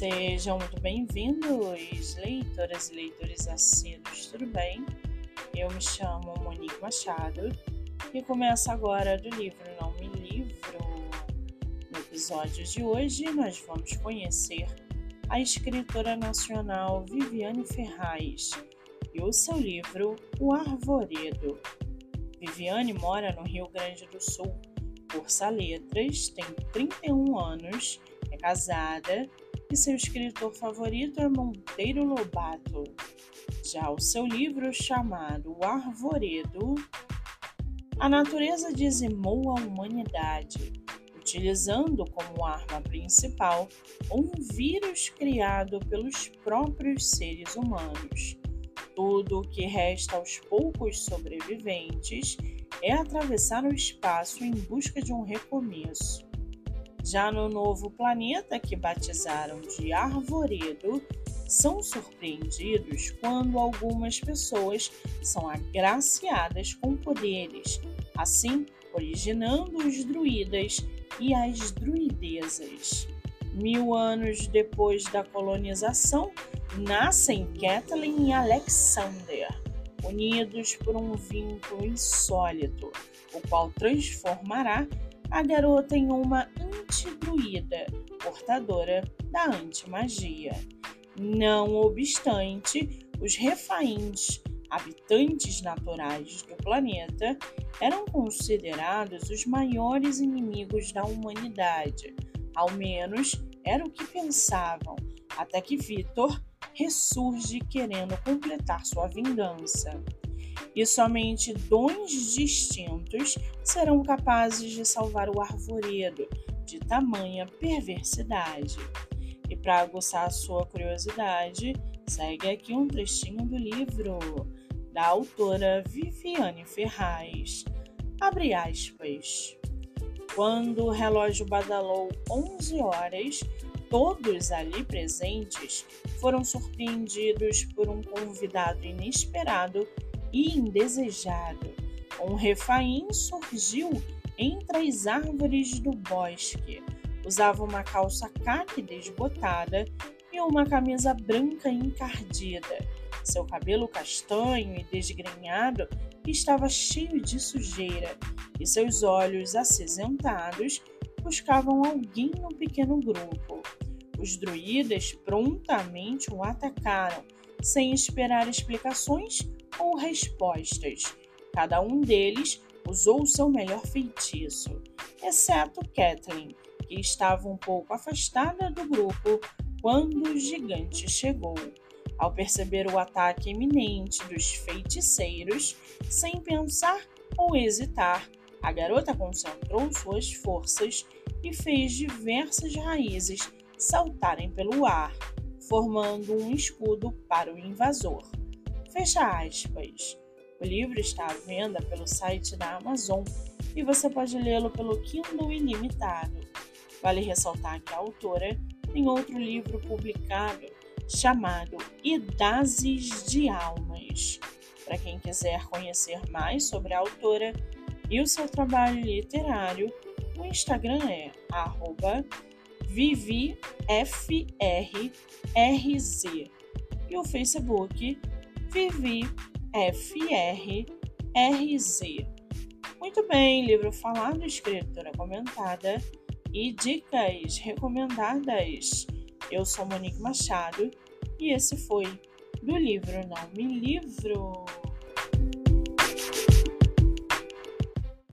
Sejam muito bem-vindos, leitoras e leitores assíduos, tudo bem? Eu me chamo Monique Machado e começo agora do livro Não Me Livro. No episódio de hoje, nós vamos conhecer a escritora nacional Viviane Ferraz e o seu livro O Arvoredo. Viviane mora no Rio Grande do Sul, cursa letras, tem 31 anos, é casada e seu escritor favorito é Monteiro Lobato. Já o seu livro chamado O Arvoredo, a natureza dizimou a humanidade, utilizando como arma principal um vírus criado pelos próprios seres humanos. Tudo o que resta aos poucos sobreviventes é atravessar o espaço em busca de um recomeço. Já no novo planeta, que batizaram de Arvoredo, são surpreendidos quando algumas pessoas são agraciadas com poderes, assim originando os druidas e as druidezas. Mil anos depois da colonização, nascem Kathleen e Alexander, unidos por um vínculo insólito, o qual transformará a garota em uma antidruida, portadora da antimagia. Não obstante, os refaíns, habitantes naturais do planeta, eram considerados os maiores inimigos da humanidade. Ao menos era o que pensavam, até que Vitor ressurge querendo completar sua vingança e somente dons distintos serão capazes de salvar o arvoredo de tamanha perversidade. E para aguçar a sua curiosidade, segue aqui um trechinho do livro da autora Viviane Ferraz. Abre aspas. Quando o relógio badalou 11 horas, todos ali presentes foram surpreendidos por um convidado inesperado e indesejado. Um refaim surgiu entre as árvores do bosque. Usava uma calça caque desbotada e uma camisa branca encardida. Seu cabelo castanho e desgrenhado estava cheio de sujeira e seus olhos acinzentados buscavam alguém no pequeno grupo. Os druidas prontamente o atacaram, sem esperar explicações ou respostas. Cada um deles usou o seu melhor feitiço, exceto Kathleen, que estava um pouco afastada do grupo quando o gigante chegou. Ao perceber o ataque iminente dos feiticeiros, sem pensar ou hesitar, a garota concentrou suas forças e fez diversas raízes saltarem pelo ar, formando um escudo para o invasor. Fecha aspas. O livro está à venda pelo site da Amazon e você pode lê-lo pelo Kindle Ilimitado. Vale ressaltar que a autora tem outro livro publicado chamado Idazes de Almas. Para quem quiser conhecer mais sobre a autora e o seu trabalho literário, o Instagram é vivifrrz e o Facebook Vivi FRRZ. Muito bem, livro falado, escritura comentada e dicas recomendadas. Eu sou Monique Machado e esse foi do livro Não Me Livro.